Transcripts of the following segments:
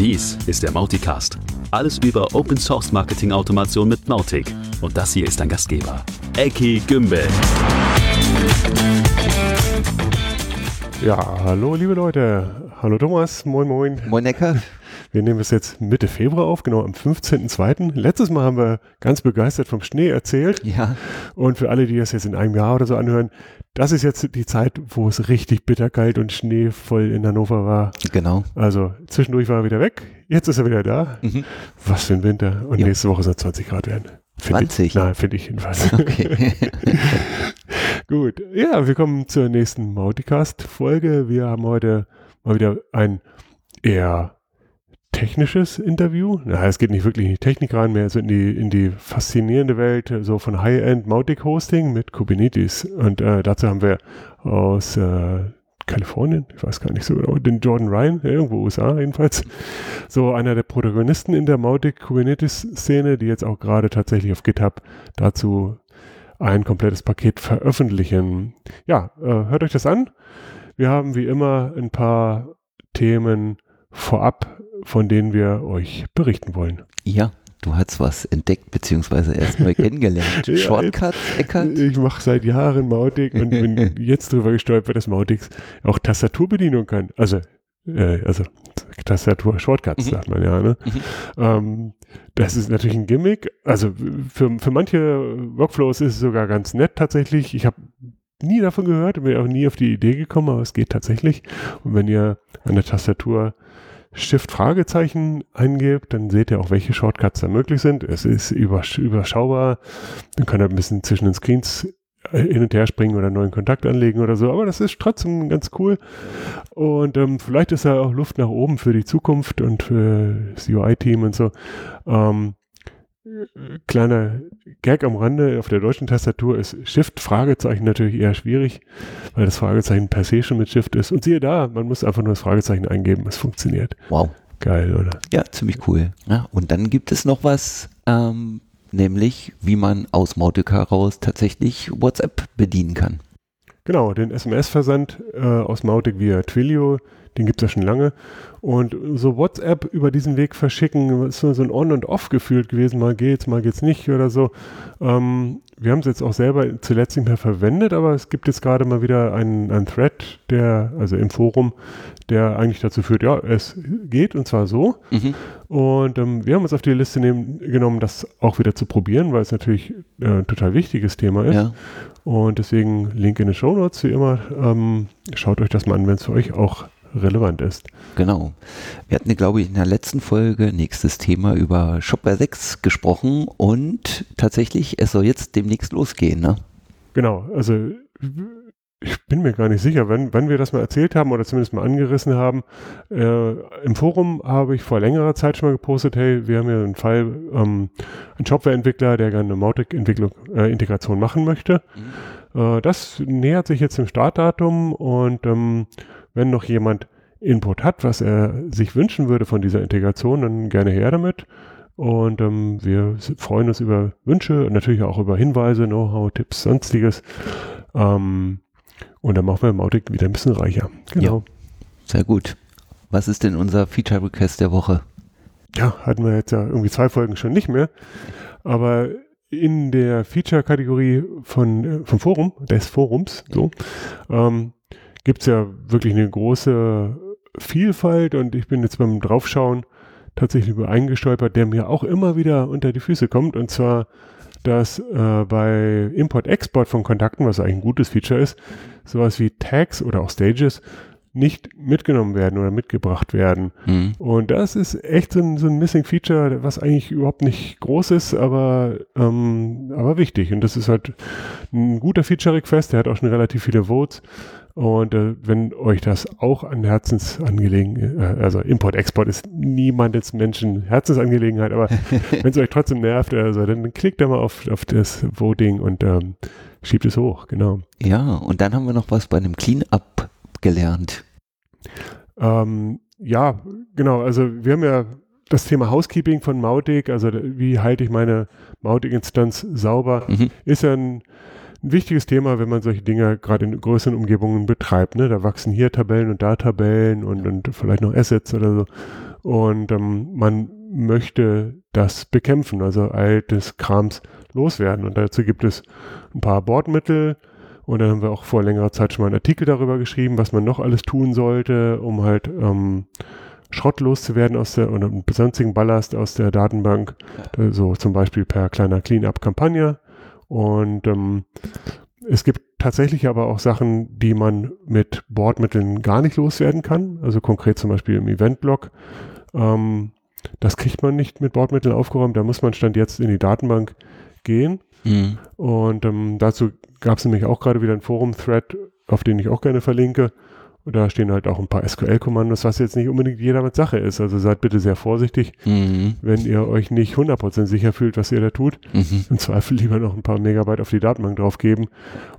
Dies ist der Mauticast. Alles über Open Source Marketing Automation mit Mautic. Und das hier ist dein Gastgeber, Eki Gümbel. Ja, hallo liebe Leute. Hallo Thomas, moin moin. Moin Ecker. Wir nehmen es jetzt Mitte Februar auf, genau am 15.02. Letztes Mal haben wir ganz begeistert vom Schnee erzählt. Ja. Und für alle, die das jetzt in einem Jahr oder so anhören, das ist jetzt die Zeit, wo es richtig bitterkalt und schneevoll in Hannover war. Genau. Also zwischendurch war er wieder weg, jetzt ist er wieder da. Mhm. Was für ein Winter. Und Ja. nächste Woche soll es 20 Grad werden. Find 20? Ich, nein, finde ich jedenfalls. Okay. Gut, ja, wir kommen zur nächsten Mauticast-Folge. Wir haben heute mal wieder ein eher technisches Interview. Na, es geht nicht wirklich in die Technik rein, mehr so in die, in die faszinierende Welt so von High-End Mautic Hosting mit Kubernetes. Und äh, dazu haben wir aus äh, Kalifornien, ich weiß gar nicht so genau, den Jordan Ryan, irgendwo USA jedenfalls, so einer der Protagonisten in der Mautic Kubernetes Szene, die jetzt auch gerade tatsächlich auf GitHub dazu ein komplettes Paket veröffentlichen. Ja, äh, hört euch das an. Wir haben wie immer ein paar Themen vorab, von denen wir euch berichten wollen. ja, du hast was entdeckt, beziehungsweise erst mal kennengelernt. Ja, Shortcuts, Eckert? Ich mache seit Jahren Mautic und bin jetzt drüber gestolpert, dass Mautic auch Tastaturbedienung kann. Also, äh, also Tastatur-Shortcuts, Mhm. sagt man ja. Ne? Ähm, das ist natürlich ein Gimmick. Also für, für manche Workflows ist es sogar ganz nett tatsächlich. Ich habe nie davon gehört und bin auch nie auf die Idee gekommen, aber es geht tatsächlich. Und wenn ihr an der Tastatur Shift-Fragezeichen eingebt, dann seht ihr auch, welche Shortcuts da möglich sind. Es ist übersch überschaubar. Dann könnt ihr ein bisschen zwischen den Screens äh, hin und her springen oder einen neuen Kontakt anlegen oder so. Aber das ist trotzdem ganz cool. Und ähm, vielleicht ist da auch Luft nach oben für die Zukunft und für das UI-Team und so. Ähm, kleiner Gag am Rande, auf der deutschen Tastatur ist Shift-Fragezeichen natürlich eher schwierig, weil das Fragezeichen per se schon mit Shift ist. Und siehe da, man muss einfach nur das Fragezeichen eingeben, es funktioniert. Wow. Geil, oder? Ja, ziemlich cool. Ja, und dann gibt es noch was, ähm, nämlich wie man aus Mautic heraus tatsächlich WhatsApp bedienen kann. Genau, den SMS-Versand äh, aus Mautic via Twilio, den gibt es ja schon lange. Und so WhatsApp über diesen Weg verschicken, ist so ein On- und Off gefühlt gewesen. Mal geht's, mal geht's nicht oder so. Ähm, wir haben es jetzt auch selber zuletzt nicht mehr verwendet, aber es gibt jetzt gerade mal wieder einen, einen Thread, der, also im Forum, der eigentlich dazu führt, ja, es geht und zwar so. Mhm. Und ähm, wir haben uns auf die Liste nehmen, genommen, das auch wieder zu probieren, weil es natürlich äh, ein total wichtiges Thema ist. Ja. Und deswegen Link in den Show Notes, wie immer. Ähm, schaut euch das mal an, wenn es für euch auch relevant ist. Genau. Wir hatten, glaube ich, in der letzten Folge, nächstes Thema, über Shopware 6 gesprochen und tatsächlich, es soll jetzt demnächst losgehen, ne? Genau, also ich bin mir gar nicht sicher, wann, wann wir das mal erzählt haben oder zumindest mal angerissen haben. Äh, Im Forum habe ich vor längerer Zeit schon mal gepostet, hey, wir haben hier einen Fall, ähm, ein Shopware-Entwickler, der gerne eine Mautic-Integration machen möchte. Äh, das nähert sich jetzt dem Startdatum und ähm, wenn noch jemand Input hat, was er sich wünschen würde von dieser Integration, dann gerne her damit. Und ähm, wir freuen uns über Wünsche und natürlich auch über Hinweise, Know-how, Tipps, sonstiges. Ähm, und dann machen wir Mautic wieder ein bisschen reicher. Genau. Sehr gut. Was ist denn unser Feature Request der Woche? Ja, hatten wir jetzt ja irgendwie zwei Folgen schon nicht mehr. Aber in der Feature-Kategorie von, äh, vom Forum, des Forums, so, ähm, gibt es ja wirklich eine große Vielfalt und ich bin jetzt beim Draufschauen tatsächlich über einen gestolpert, der mir auch immer wieder unter die Füße kommt und zwar, dass äh, bei Import-Export von Kontakten, was eigentlich ein gutes Feature ist, sowas wie Tags oder auch Stages nicht mitgenommen werden oder mitgebracht werden. Hm. Und das ist echt so ein, so ein Missing Feature, was eigentlich überhaupt nicht groß ist, aber, ähm, aber wichtig. Und das ist halt ein guter Feature-Request, der hat auch schon relativ viele Votes. Und äh, wenn euch das auch an Herzensangelegenheit, äh, also Import-Export ist niemandes Menschen Herzensangelegenheit, aber wenn es euch trotzdem nervt, also, dann klickt da mal auf, auf das Voting und ähm, schiebt es hoch, genau. Ja, und dann haben wir noch was bei einem Cleanup gelernt. Ähm, ja, genau. Also wir haben ja das Thema Housekeeping von Mautic, also wie halte ich meine Mautic-Instanz sauber, Mhm. ist ja ein, ein wichtiges Thema, wenn man solche Dinge gerade in größeren Umgebungen betreibt. Ne? Da wachsen hier Tabellen und da Tabellen und, und vielleicht noch Assets oder so. Und ähm, man möchte das bekämpfen, also altes Krams loswerden. Und dazu gibt es ein paar Bordmittel. Und dann haben wir auch vor längerer Zeit schon mal einen Artikel darüber geschrieben, was man noch alles tun sollte, um halt ähm, Schrott loszuwerden aus der oder sonstigen Ballast aus der Datenbank. Ja. So zum Beispiel per kleiner Cleanup-Kampagne. Und ähm, es gibt tatsächlich aber auch Sachen, die man mit Bordmitteln gar nicht loswerden kann. Also konkret zum Beispiel im Event-Blog. Ähm, das kriegt man nicht mit Bordmitteln aufgeräumt. Da muss man Stand jetzt in die Datenbank gehen. Mhm. Und ähm, dazu gab es nämlich auch gerade wieder ein Forum-Thread, auf den ich auch gerne verlinke. Da stehen halt auch ein paar SQL-Kommandos, was jetzt nicht unbedingt jeder mit Sache ist. Also seid bitte sehr vorsichtig, mhm. wenn ihr euch nicht 100% sicher fühlt, was ihr da tut. Mhm. Im Zweifel lieber noch ein paar Megabyte auf die Datenbank draufgeben.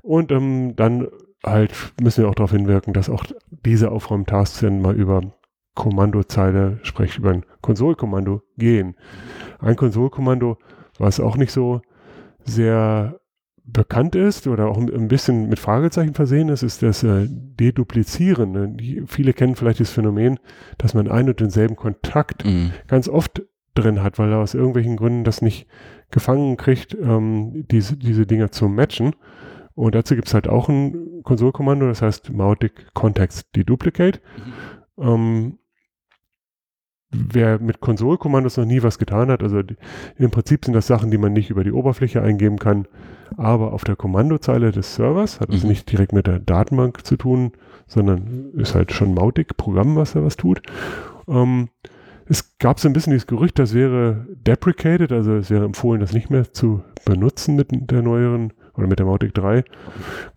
Und ähm, dann halt müssen wir auch darauf hinwirken, dass auch diese Aufräumtasks dann mal über Kommandozeile, sprich über ein Konsolkommando gehen. Ein Konsolkommando, was auch nicht so sehr bekannt ist oder auch ein bisschen mit Fragezeichen versehen ist, ist das äh, Deduplizieren. Ne? Viele kennen vielleicht das Phänomen, dass man einen und denselben Kontakt mhm. ganz oft drin hat, weil er aus irgendwelchen Gründen das nicht gefangen kriegt, ähm, diese, diese Dinger zu matchen. Und dazu gibt es halt auch ein Konsolkommando, das heißt Mautic Context Deduplicate. Mhm. Ähm, wer mit Konsolkommandos noch nie was getan hat, also die, im Prinzip sind das Sachen, die man nicht über die Oberfläche eingeben kann, aber auf der Kommandozeile des Servers, hat es mhm. nicht direkt mit der Datenbank zu tun, sondern ist halt schon mautig Programm, was da was tut. Ähm, es gab so ein bisschen dieses Gerücht, das wäre deprecated, also es wäre empfohlen, das nicht mehr zu benutzen mit der neueren oder mit der Mautic 3.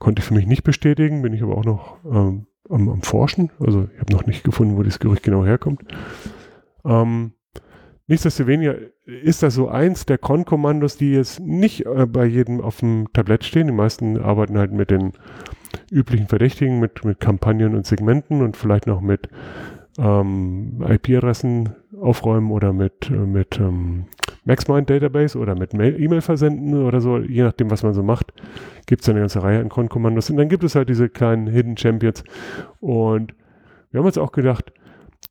Konnte ich für mich nicht bestätigen, bin ich aber auch noch ähm, am, am, Forschen. Also ich habe noch nicht gefunden, wo dieses Gerücht genau herkommt. Ähm, nichtsdestoweniger ist das so eins der Con-Kommandos, die jetzt nicht äh, bei jedem auf dem Tablett stehen. Die meisten arbeiten halt mit den üblichen Verdächtigen, mit, mit Kampagnen und Segmenten und vielleicht noch mit ähm, IP-Adressen aufräumen oder mit, äh, mit ähm, MaxMind Database oder mit E-Mail versenden oder so, je nachdem, was man so macht, gibt es eine ganze Reihe an Con-Kommandos. Und dann gibt es halt diese kleinen Hidden Champions. Und wir haben uns auch gedacht,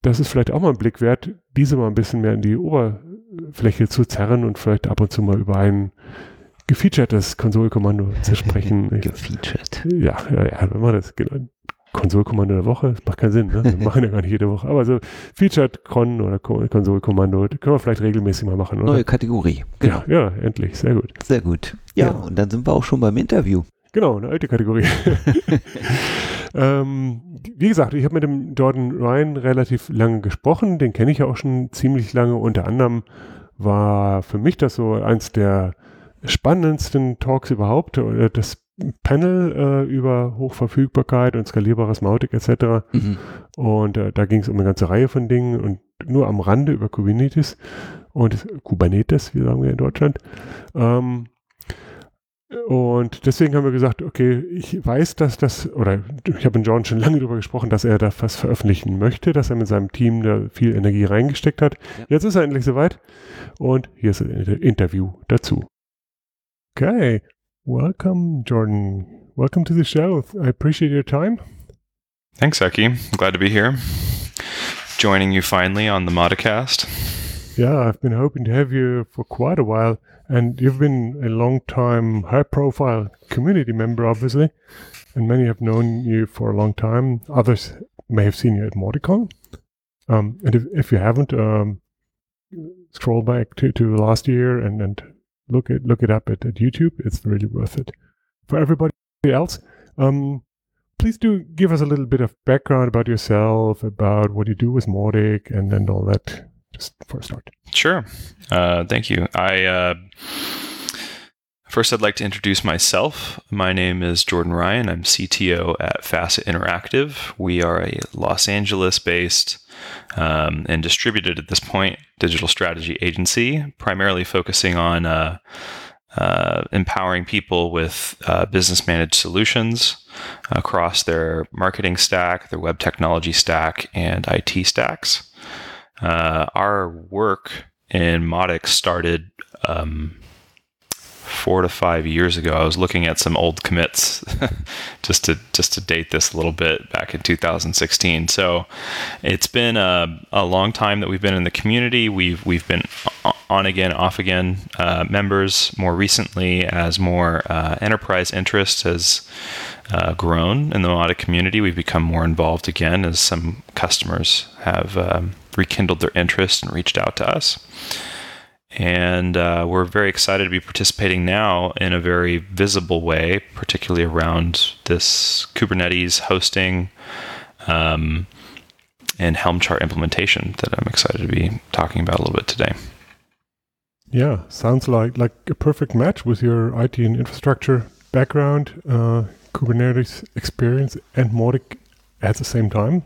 das ist vielleicht auch mal ein Blick wert, diese mal ein bisschen mehr in die Oberfläche zu zerren und vielleicht ab und zu mal über ein gefeaturtes Konsolkommando zu sprechen. Gefeatured. Ja, ja, ja, wenn man das genau. Konsolkommando der Woche, das macht keinen Sinn, ne? Wir machen ja gar nicht jede Woche. Aber so Featured Con oder Konsolkommando, können wir vielleicht regelmäßig mal machen, oder? Neue Kategorie. Genau. Ja, ja, endlich, sehr gut. Sehr gut. Ja, ja, und dann sind wir auch schon beim Interview. Genau, eine alte Kategorie. ähm, wie gesagt, ich habe mit dem Jordan Ryan relativ lange gesprochen. Den kenne ich ja auch schon ziemlich lange. Unter anderem war für mich das so eins der spannendsten Talks überhaupt. Das Panel äh, über Hochverfügbarkeit und skalierbares Mautic etc. Mhm. Und äh, da ging es um eine ganze Reihe von Dingen und nur am Rande über Kubernetes und Kubernetes, wie sagen wir in Deutschland. Ähm, und deswegen haben wir gesagt, okay, ich weiß, dass das, oder ich habe mit John schon lange darüber gesprochen, dass er da was veröffentlichen möchte, dass er mit seinem Team da viel Energie reingesteckt hat. Ja. Jetzt ist er endlich soweit und hier ist ein Interview dazu. Okay, welcome Jordan. Welcome to the show. I appreciate your time. Thanks, Eki. I'm glad to be here. Joining you finally on the Modicast. Yeah, I've been hoping to have you for quite a while. And you've been a long time high profile community member, obviously, and many have known you for a long time. Others may have seen you at Mauticon. Um, and if, if you haven't, um, scroll back to, to last year and, and look it look it up at, at YouTube. It's really worth it. For everybody else, um, please do give us a little bit of background about yourself, about what you do with Mautic, and, and all that just for a start. Sure. Uh, thank you. I uh, first I'd like to introduce myself. My name is Jordan Ryan. I'm CTO at Facet Interactive. We are a Los Angeles-based um, and distributed at this point digital strategy agency, primarily focusing on. Uh, uh, empowering people with uh, business managed solutions across their marketing stack, their web technology stack, and IT stacks. Uh, our work in Mautic started um, four to five years ago. I was looking at some old commits just to just to date this a little bit back in 2016. So it's been a, a long time that we've been in the community. We've we've been on again, off again uh, members. More recently, as more uh, enterprise interest has uh, grown in the Mautic community, we've become more involved again as some customers have um, rekindled their interest and reached out to us. And uh, we're very excited to be participating now in a very visible way, particularly around this Kubernetes hosting um, and Helm chart implementation that I'm excited to be talking about a little bit today. Yeah, sounds like like a perfect match with your IT and infrastructure background, uh, Kubernetes experience, and Mautic at the same time.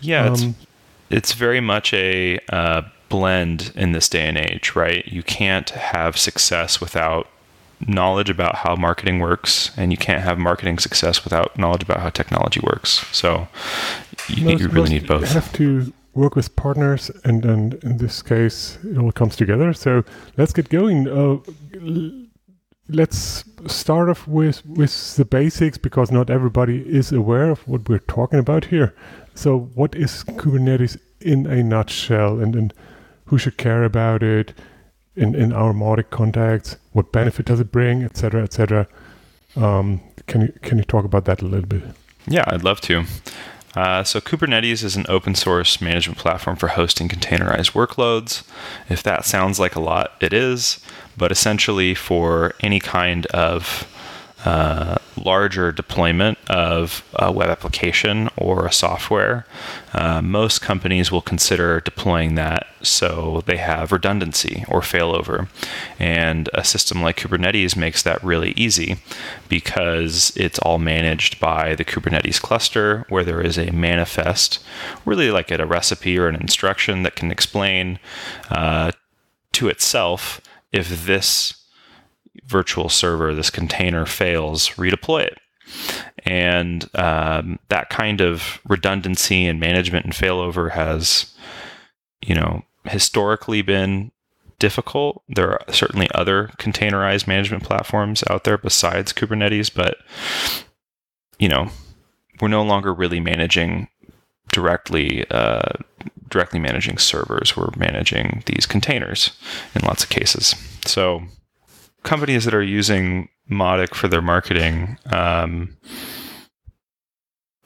Yeah, um, it's, it's very much a uh, blend in this day and age, right? You can't have success without knowledge about how marketing works, and you can't have marketing success without knowledge about how technology works. So you, most, you really need both. You have to work with partners, and, and in this case, it all comes together. So let's get going. Uh, let's start off with with the basics because not everybody is aware of what we're talking about here. So, what is Kubernetes in a nutshell, and, and who should care about it in, in our Mautic contacts? What benefit does it bring, etc., etc. Um, can you can you talk about that a little bit? Yeah, I'd love to. Uh, so Kubernetes is an open source management platform for hosting containerized workloads. If that sounds like a lot, it is. But essentially, for any kind of uh, larger deployment of a web application or a software, uh, most companies will consider deploying that so they have redundancy or failover. And a system like Kubernetes makes that really easy because it's all managed by the Kubernetes cluster where there is a manifest, really like a recipe or an instruction that can explain uh, to itself if this virtual server, this container fails, redeploy it. And um, that kind of redundancy and management and failover has, you know, historically been difficult. There are certainly other containerized management platforms out there besides Kubernetes, but you know, we're no longer really managing directly uh, directly managing servers. We're managing these containers in lots of cases. So companies that are using Mautic for their marketing, um,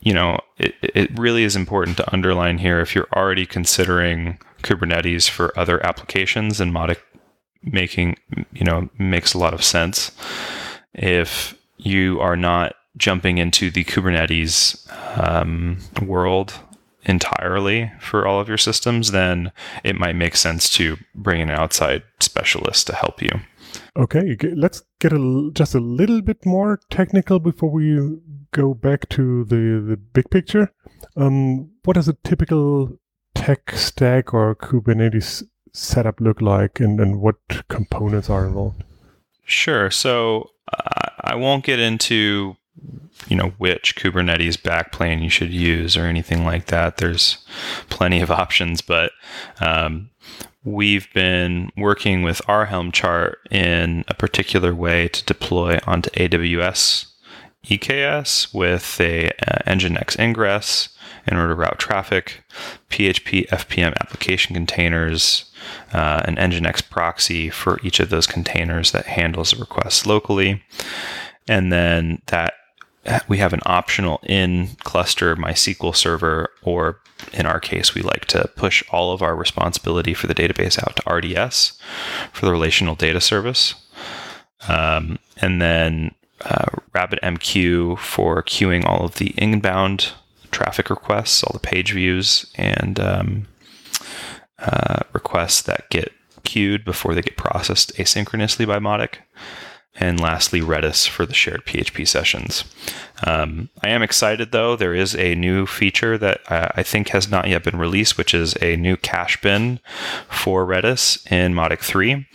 you know, it, it really is important to underline here if you're already considering Kubernetes for other applications and Mautic making, you know, makes a lot of sense. If you are not jumping into the Kubernetes um, world entirely for all of your systems, then it might make sense to bring in an outside specialist to help you. Okay, let's get a, just a little bit more technical before we go back to the, the big picture. Um, what does a typical tech stack or Kubernetes setup look like, and, and what components are involved? Sure. So uh, I won't get into you know which Kubernetes backplane you should use or anything like that. There's plenty of options, but um, we've been working with our Helm chart in a particular way to deploy onto AWS EKS with a uh, Nginx ingress in order to route traffic, PHP FPM application containers, uh, an Nginx proxy for each of those containers that handles the requests locally, and then that we have an optional in cluster MySQL server, or in our case, we like to push all of our responsibility for the database out to RDS for the relational data service. Um, and then uh, RabbitMQ for queuing all of the inbound traffic requests, all the page views, and um, uh, requests that get queued before they get processed asynchronously by Mautic and lastly Redis for the shared PHP sessions. Um, I am excited though. There is a new feature that I think has not yet been released, which is a new cache bin for Redis in Mautic 3.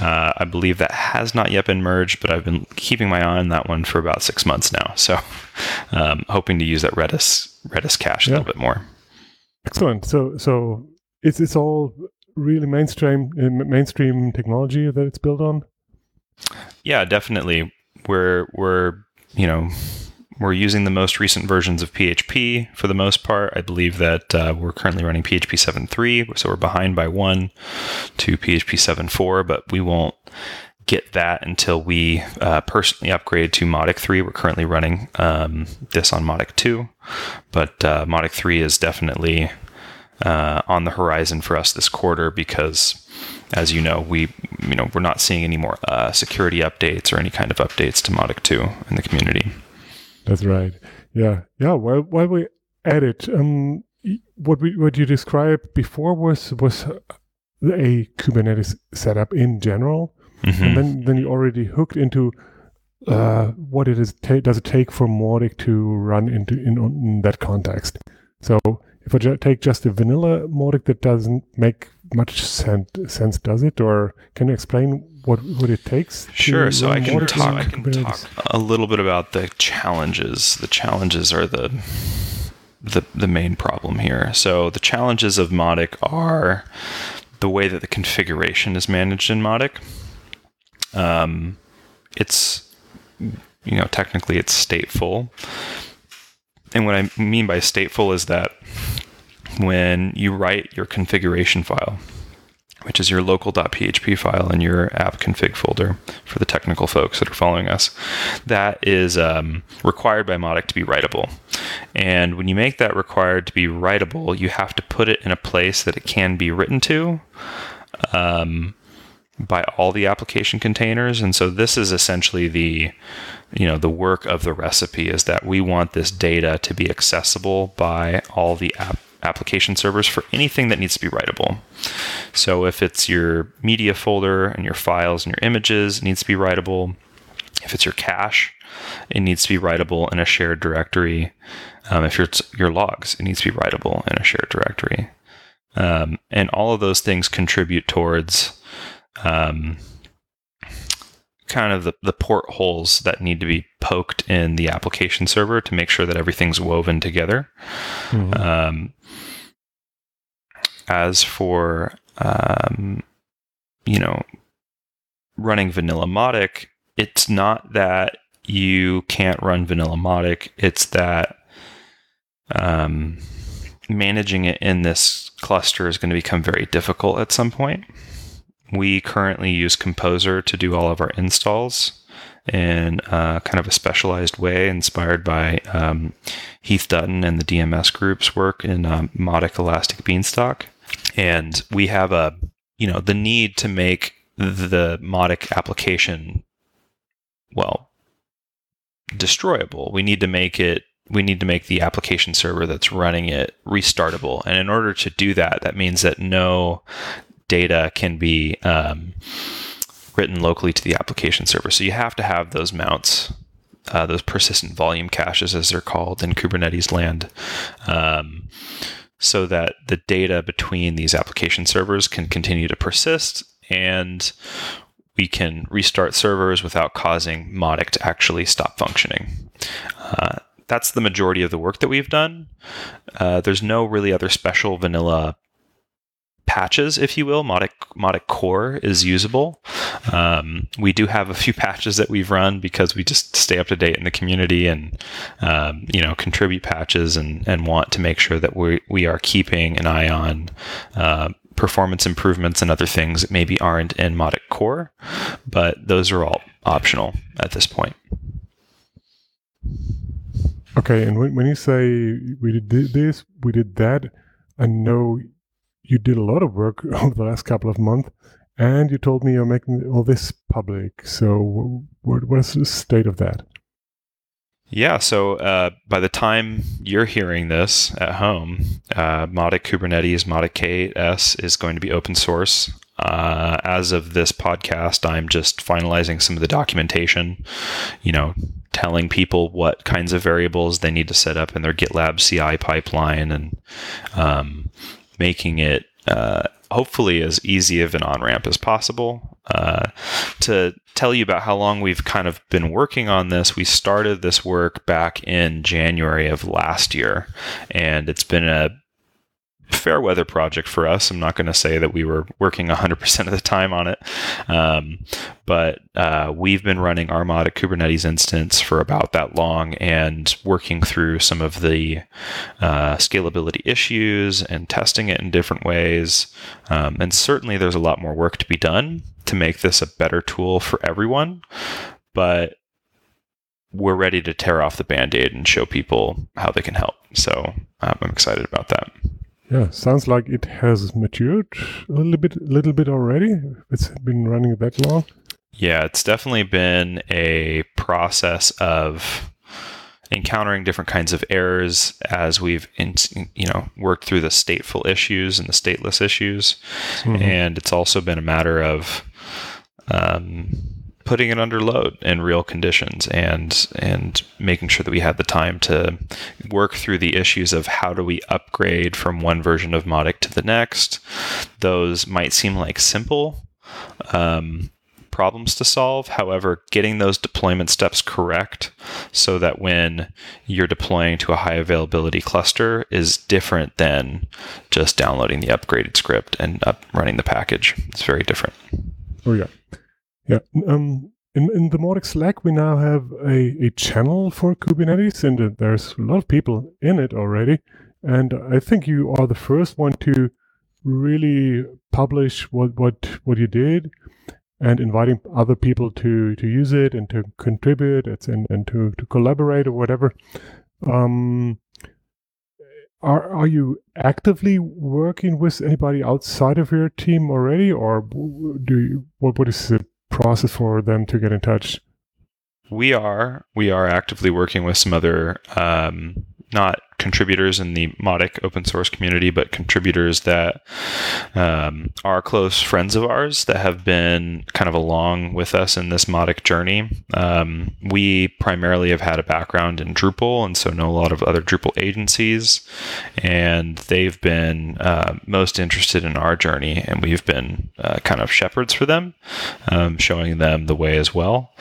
Uh, I believe that has not yet been merged, but I've been keeping my eye on that one for about six months now. So um, hoping to use that Redis Redis cache yeah. a little bit more. Excellent. So so it's it's all really mainstream uh, mainstream technology that it's built on. Yeah, definitely. We're we're you know we're using the most recent versions of PHP for the most part. I believe that uh, we're currently running PHP 7.3, so we're behind by one to PHP 7.4, but we won't get that until we uh, personally upgrade to Mautic 3. We're currently running um, this on Mautic 2, but uh, Mautic 3 is definitely uh, on the horizon for us this quarter because, as you know, we you know we're not seeing any more uh, security updates or any kind of updates to Mautic 2 in the community. That's right. Yeah, yeah. While while we at it, um, what we what you described before was was a Kubernetes setup in general, Mhm. and then then you already hooked into uh, what it is ta- does it take for Mautic to run into in, in that context. So if I ju- take just a vanilla Mautic that doesn't make much sense, sense, does it? Or can you explain what what it takes? Sure. So I can talk. I can talk a little bit about the challenges. The challenges are the the the main problem here. So the challenges of Mautic are the way that the configuration is managed in Mautic. Um, it's you know technically it's stateful, and what I mean by stateful is that when you write your configuration file, which is your local.php file in your app config folder for the technical folks that are following us. That is um, required by Mautic to be writable. And when you make that required to be writable, you have to put it in a place that it can be written to. Um, by all the application containers and so this is essentially the you know the work of the recipe is that we want this data to be accessible by all the app application servers for anything that needs to be writable. So if it's your media folder and your files and your images it needs to be writable if it's your cache it needs to be writable in a shared directory. Um, if it's your logs it needs to be writable in a shared directory. Um, and all of those things contribute towards um, kind of the, the portholes that need to be poked in the application server to make sure that everything's woven together. Mhm. Um, as for um, you know running vanilla Mautic it's not that you can't run vanilla Mautic It's that um, managing it in this cluster is going to become very difficult at some point. We currently use Composer to do all of our installs in uh, kind of a specialized way, inspired by um, Heath Dutton and the DMS group's work in um, Mautic Elastic Beanstalk. And we have a, you know, the need to make the Mautic application, well, destroyable. We need to make it we need to make the application server that's running it restartable. And in order to do that, that means that no data can be um, written locally to the application server. So you have to have those mounts, uh, those persistent volume caches, as they're called in Kubernetes land, um, so that the data between these application servers can continue to persist and we can restart servers without causing Mautic to actually stop functioning. Uh, that's the majority of the work that we've done. Uh, there's no really other special vanilla patches, if you will. Mautic Mautic core is usable. Um, we do have a few patches that we've run because we just stay up to date in the community and um, you know contribute patches and, and want to make sure that we we are keeping an eye on uh, performance improvements and other things that maybe aren't in Mautic core, but those are all optional at this point. Okay, and when, when you say we did this, we did that, I know you did a lot of work over the last couple of months, and you told me you're making all this public. So, what, what is the state of that? Yeah, so uh, by the time you're hearing this at home, uh, Mautic Kubernetes, Mautic K8s is going to be open source. Uh, as of this podcast, I'm just finalizing some of the documentation, you know, telling people what kinds of variables they need to set up in their GitLab CI pipeline and um, making it uh, hopefully as easy of an on ramp as possible. Uh, to tell you about how long we've kind of been working on this, we started this work back in January of last year, and it's been a fair weather project for us. I'm not going to say that we were working 100% of the time on it, um, but uh, we've been running our Mautic Kubernetes instance for about that long and working through some of the uh, scalability issues and testing it in different ways. Um, and certainly, there's a lot more work to be done to make this a better tool for everyone. But we're ready to tear off the band-aid and show people how they can help so um, i'm excited about that yeah, sounds like it has matured a little bit, a little bit already. It's been running that long. Yeah, it's definitely been a process of encountering different kinds of errors as we've in, you know worked through the stateful issues and the stateless issues, mm-hmm. and it's also been a matter of um, putting it under load in real conditions and and making sure that we had the time to work through the issues of how do we upgrade from one version of Mautic to the next. Those might seem like simple um, problems to solve. However, getting those deployment steps correct so that when you're deploying to a high availability cluster is different than just downloading the upgraded script and up running the package. It's very different. Oh yeah. Yeah. Um, in, in the Mautic Slack, we now have a, a channel for Kubernetes, and uh, there's a lot of people in it already. And I think you are the first one to really publish what what what you did, and inviting other people to to use it and to contribute and and to to collaborate or whatever. Um, are are you actively working with anybody outside of your team already, or do you, what what is the process for them to get in touch? We are. We are actively working with some other um, not contributors in the Mautic open source community, but contributors that um, are close friends of ours that have been kind of along with us in this Mautic journey. Um, we primarily have had a background in Drupal, and so know a lot of other Drupal agencies, and they've been uh, most interested in our journey, and we've been uh, kind of shepherds for them, um, showing them the way as well.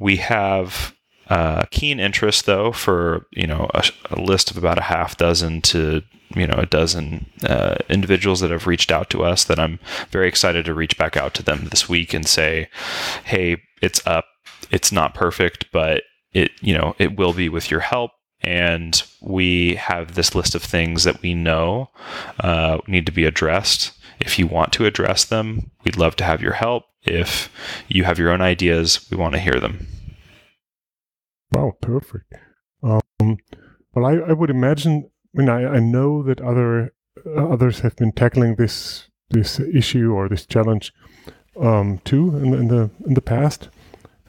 We have uh, keen interest, though, for you know a, a, list of about a half dozen to you know a dozen uh, individuals that have reached out to us. That I'm very excited to reach back out to them this week and say, "Hey, it's up. It's not perfect, but it you know it will be with your help." And we have this list of things that we know uh, need to be addressed. If you want to address them, we'd love to have your help. If you have your own ideas, we want to hear them. Wow, perfect. Um, well, I, I would imagine. I mean, I, I know that other uh, others have been tackling this this issue or this challenge um, too in, in the in the past,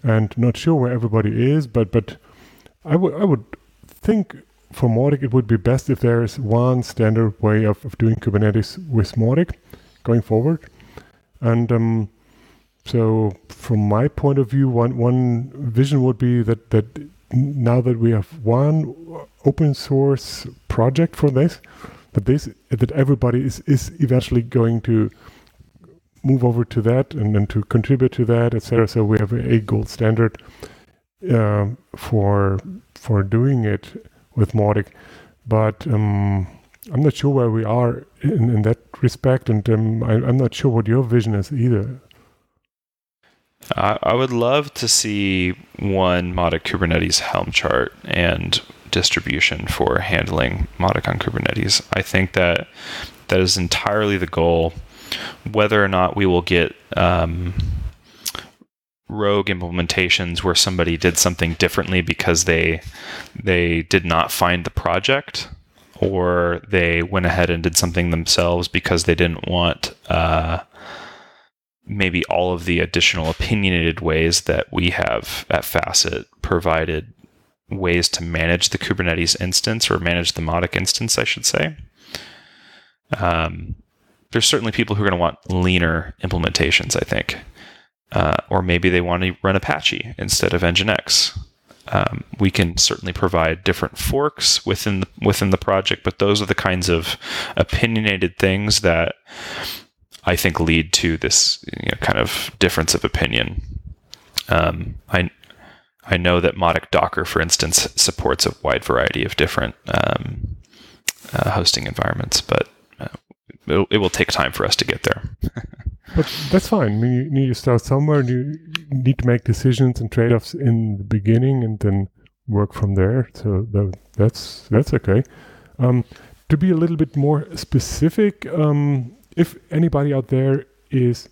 and not sure where everybody is. But but I would I would think for Mautic it would be best if there is one standard way of, of doing Kubernetes with Mautic going forward, and um, so from my point of view, one one vision would be that that now that we have one open source project for this, that this that everybody is is eventually going to move over to that and then to contribute to that, etc. So we have a, gold standard uh, for for doing it with Mautic, but um, I'm not sure where we are in, in that respect, and um, I, I'm not sure what your vision is either. I, I would love to see one Mautic Kubernetes Helm chart and distribution for handling Mautic on Kubernetes. I think that that is entirely the goal. Whether or not we will get um, rogue implementations where somebody did something differently because they they did not find the project or they went ahead and did something themselves because they didn't want uh, maybe all of the additional opinionated ways that we have at Facet provided ways to manage the Kubernetes instance or manage the Mautic instance, I should say. Um, there's certainly people who are going to want leaner implementations, I think. Uh, or maybe they want to run Apache instead of Nginx. Um, we can certainly provide different forks within the, within the project, but those are the kinds of opinionated things that I think lead to this you know, kind of difference of opinion. Um, I I know that Mautic Docker, for instance, supports a wide variety of different um, uh, hosting environments, but uh, it, it will take time for us to get there. But that's fine. I mean, you need to start somewhere you need to make decisions and trade offs in the beginning and then work from there. So that, that's that's okay. Um, to be a little bit more specific, um, if anybody out there is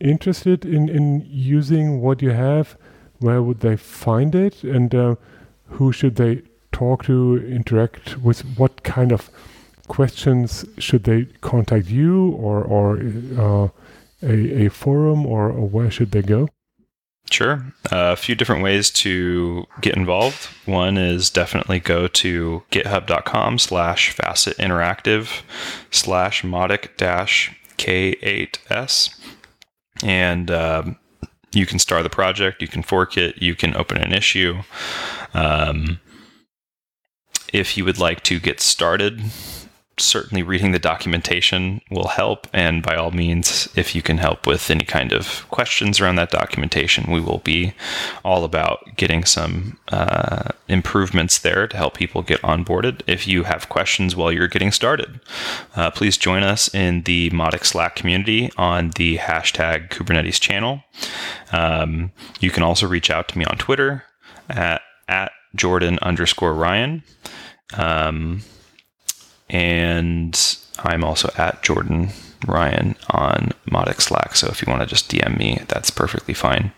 interested in, in using what you have, where would they find it? And uh, who should they talk to, interact with? What kind of questions should they contact you or, or uh, a, a forum or, or where should they go? Sure. Uh, a few different ways to get involved. One is definitely go to github.com slash facet interactive slash mautic dash K8S. And um, you can start the project, you can fork it, you can open an issue. Um, if you would like to get started certainly reading the documentation will help. And by all means, if you can help with any kind of questions around that documentation, we will be all about getting some uh, improvements there to help people get onboarded. If you have questions while you're getting started, uh, please join us in the Mautic Slack community on the hashtag Kubernetes channel. Um, you can also reach out to me on Twitter at, at Jordan underscore Ryan. Um, and I'm also at Jordan Ryan on Mautic Slack. So if you want to just DM me, that's perfectly fine.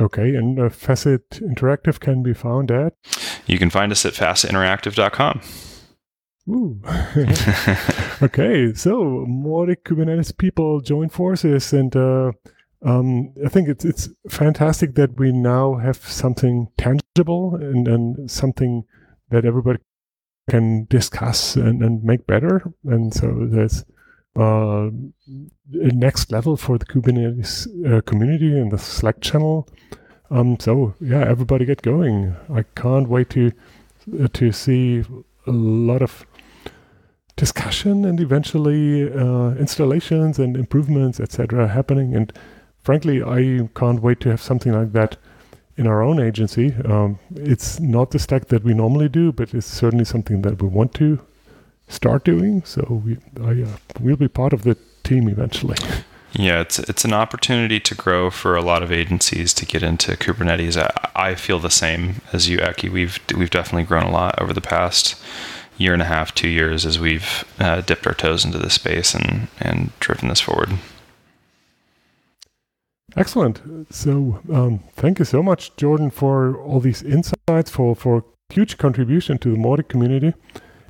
Okay, and uh, Facet Interactive can be found at? You can find us at facetinteractive.com. Ooh. okay, so Mautic Kubernetes people join forces, and uh, um, I think it's it's fantastic that we now have something tangible and, and something that everybody can discuss and, and make better. And so there's uh, a next level for the Kubernetes uh, community and the Slack channel. Um, so yeah, everybody get going. I can't wait to uh, to see a lot of discussion and eventually uh, installations and improvements, etc., happening. And frankly, I can't wait to have something like that in our own agency. Um, it's not the stack that we normally do, but it's certainly something that we want to start doing. So we, I, uh, we'll be part of the team eventually. Yeah, it's it's an opportunity to grow for a lot of agencies to get into Kubernetes. I, I feel the same as you, Eki. We've we've definitely grown a lot over the past year and a half, two years, as we've uh, dipped our toes into this space and and driven this forward. Excellent. So, um, thank you so much, Jordan, for all these insights, for for huge contribution to the Mautic community,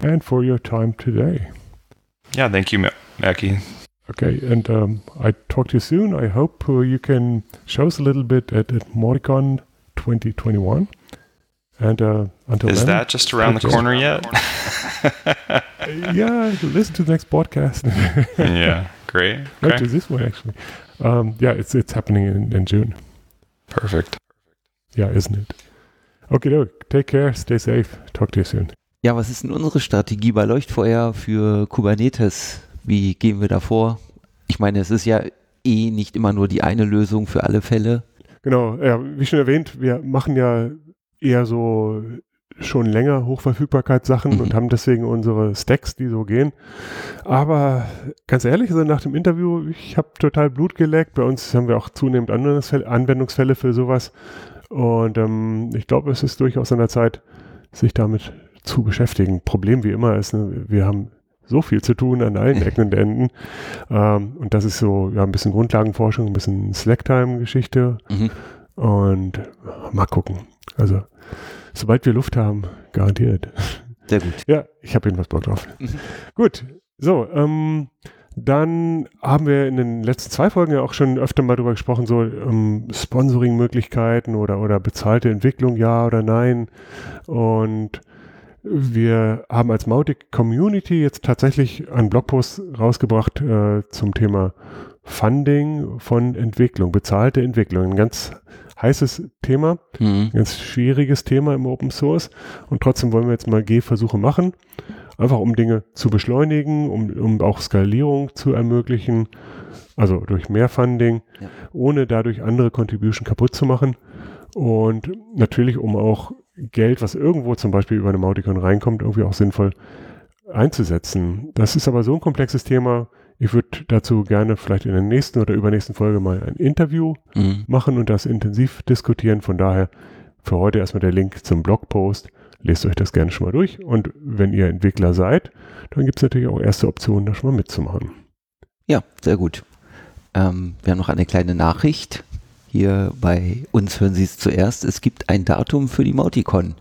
and for your time today. Yeah, thank you, Mackie. Okay, and um, I talk to you soon. I hope uh, you can show us a little bit at, at Mauticon 2021. And uh, until is then, that just around the corner yet? yeah, listen to the next podcast. yeah, great. Okay. Right to this one actually. Um, yeah, it's it's happening in, in June. Perfect. Ja, isn't it? Okay, look, take care, stay safe. Talk to you soon. Ja, was ist denn unsere Strategie bei Leuchtfeuer für Kubernetes? Wie gehen wir da vor? Ich meine, es ist ja eh nicht immer nur die eine Lösung für alle Fälle. Genau, ja, wie schon erwähnt, wir machen ja eher so schon länger Hochverfügbarkeitssachen mhm. und haben deswegen unsere Stacks, die so gehen. Aber ganz ehrlich, also nach dem Interview, ich habe total Blut geleckt. Bei uns haben wir auch zunehmend Anwendungsfälle für sowas. Und ähm, ich glaube, es ist durchaus an der Zeit, sich damit zu beschäftigen. Problem wie immer ist, ne, wir haben so viel zu tun an allen Ecken und Enden. Ähm, und das ist so ja, ein bisschen Grundlagenforschung, ein bisschen Slacktime-Geschichte. Mhm. Und mal gucken. Also sobald wir Luft haben, garantiert. Sehr gut. Ja, ich habe jedenfalls Bock drauf. Mhm. Gut, so, ähm, dann haben wir in den letzten zwei Folgen ja auch schon öfter mal darüber gesprochen, so ähm, Sponsoring-Möglichkeiten oder, oder bezahlte Entwicklung, ja oder nein. Und wir haben als Mautic Community jetzt tatsächlich einen Blogpost rausgebracht äh, zum Thema Funding von Entwicklung, bezahlte Entwicklung. Ein ganz heißes Thema, mhm. ganz schwieriges Thema im Open Source. Und trotzdem wollen wir jetzt mal Gehversuche machen, einfach um Dinge zu beschleunigen, um, um auch Skalierung zu ermöglichen, also durch mehr Funding, ja. ohne dadurch andere Contribution kaputt zu machen. Und natürlich, um auch Geld, was irgendwo zum Beispiel über eine Mauticon reinkommt, irgendwie auch sinnvoll einzusetzen. Das ist aber so ein komplexes Thema. Ich würde dazu gerne vielleicht in der nächsten oder übernächsten Folge mal ein Interview Mhm. machen und das intensiv diskutieren. Von daher für heute erstmal der Link zum Blogpost. Lest euch das gerne schon mal durch. Und wenn ihr Entwickler seid, dann gibt es natürlich auch erste Optionen, da schon mal mitzumachen. Ja, sehr gut. Ähm, wir haben noch eine kleine Nachricht. Hier bei uns hören Sie es zuerst. Es gibt ein Datum für die Mauticon.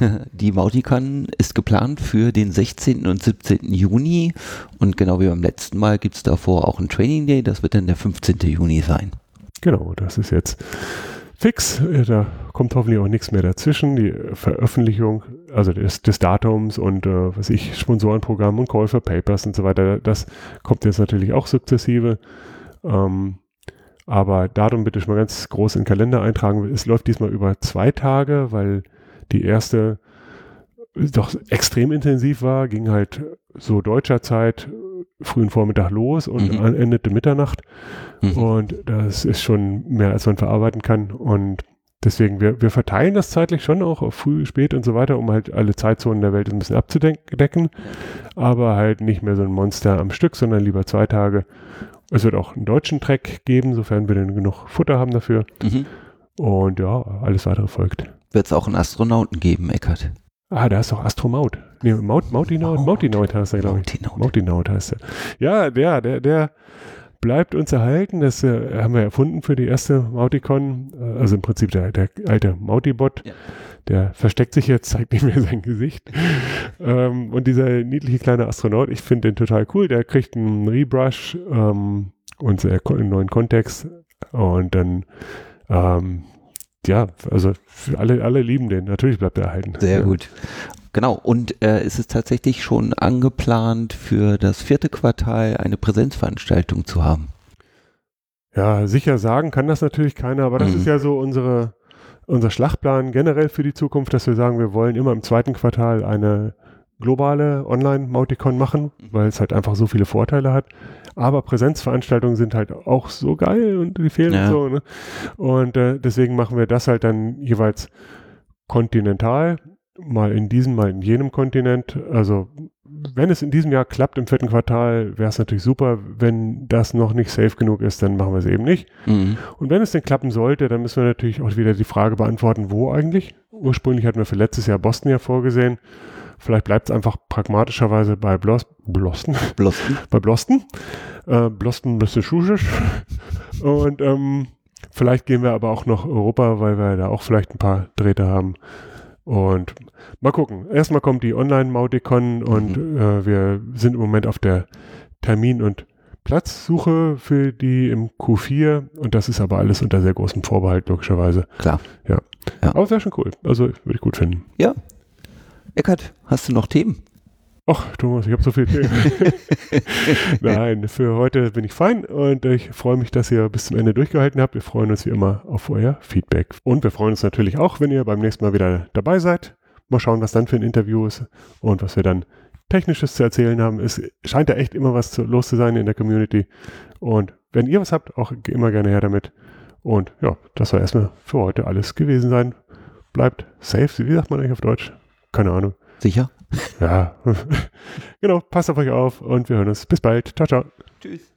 Die Mauticon ist geplant für den 16. und 17. Juni. Und genau wie beim letzten Mal gibt es davor auch ein Training Day. Das wird dann der 15. Juni sein. Genau, das ist jetzt fix. Da kommt hoffentlich auch nichts mehr dazwischen. Die Veröffentlichung, also des, des Datums und äh, was ich, Sponsorenprogramm und Call for Papers und so weiter, das kommt jetzt natürlich auch sukzessive. Ähm, aber Datum bitte schon mal ganz groß in den Kalender eintragen. Es läuft diesmal über zwei Tage, weil die erste doch extrem intensiv war, ging halt so deutscher Zeit frühen Vormittag los und Mhm. endete Mitternacht. Mhm. Und das ist schon mehr, als man verarbeiten kann. Und deswegen, wir, wir verteilen das zeitlich schon auch auf früh, spät und so weiter, um halt alle Zeitzonen der Welt ein bisschen abzudecken. Aber halt nicht mehr so ein Monster am Stück, sondern lieber zwei Tage. Es wird auch einen deutschen Track geben, sofern wir denn genug Futter haben dafür. Mhm. Und ja, alles weitere folgt. Wird es auch einen Astronauten geben, Eckert? Ah, da ist doch Astromaut. Nee, Maut, Mautinaut, Maut. Mautinaut heißt er, glaube ich. Mautinaut. Mautinaut heißt er. Ja, der, der, der bleibt uns erhalten. Das äh, haben wir erfunden für die erste Mauticon. Äh, Also im Prinzip der, der alte Mautibot. Ja. Der versteckt sich jetzt, zeigt nicht mehr sein Gesicht. ähm, und dieser niedliche kleine Astronaut, ich finde den total cool. Der kriegt einen Rebrush ähm, und so einen neuen Kontext. Und dann, ähm, ja, also für alle, alle lieben den. Natürlich bleibt er erhalten. Sehr ja. gut. Genau, und äh, es ist tatsächlich schon angeplant, für das vierte Quartal eine Präsenzveranstaltung zu haben. Ja, sicher sagen kann das natürlich keiner, aber das Mhm. ist ja so unsere, unser Schlachtplan generell für die Zukunft, dass wir sagen, wir wollen immer im zweiten Quartal eine globale Online-Mauticon machen, weil es halt einfach so viele Vorteile hat. Aber Präsenzveranstaltungen sind halt auch so geil und die fehlen Ja. und so. Ne? Und äh, deswegen machen wir das halt dann jeweils kontinental, mal in diesem, mal in jenem Kontinent. Also wenn es in diesem Jahr klappt im vierten Quartal, wäre es natürlich super. Wenn das noch nicht safe genug ist, dann machen wir es eben nicht. Mhm. Und wenn es denn klappen sollte, dann müssen wir natürlich auch wieder die Frage beantworten, wo eigentlich? Ursprünglich hatten wir für letztes Jahr Boston ja vorgesehen. Vielleicht bleibt es einfach pragmatischerweise bei Blos Bloston, Blosten. bei Bloston. Äh, Bloston, Massachusetts. Und ähm, vielleicht gehen wir aber auch noch Europa, weil wir da auch vielleicht ein paar Drähte haben. Und mal gucken. Erstmal kommt die Online-Mauticon und äh, wir sind im Moment auf der Termin- und Platzsuche für die im Q4 und das ist aber alles unter sehr großem Vorbehalt, logischerweise. Klar. Aber es wäre schon cool. Also würde ich gut finden. Eckert, hast du noch Themen? Ach, Thomas, ich habe so viel. Nein, für heute bin ich fein und ich freue mich, dass ihr bis zum Ende durchgehalten habt. Wir freuen uns wie immer auf euer Feedback. Und wir freuen uns natürlich auch, wenn ihr beim nächsten Mal wieder dabei seid. Mal schauen, was dann für ein Interview ist und was wir dann Technisches zu erzählen haben. Es scheint ja echt immer was zu, los zu sein in der Community. Und wenn ihr was habt, auch immer gerne her damit. Und ja, das soll erstmal für heute alles gewesen sein. Bleibt safe. Wie sagt man eigentlich auf Deutsch? Keine Ahnung. Sicher? Ja, genau, passt auf euch auf und wir hören uns. Bis bald. Ciao, ciao. Tschüss.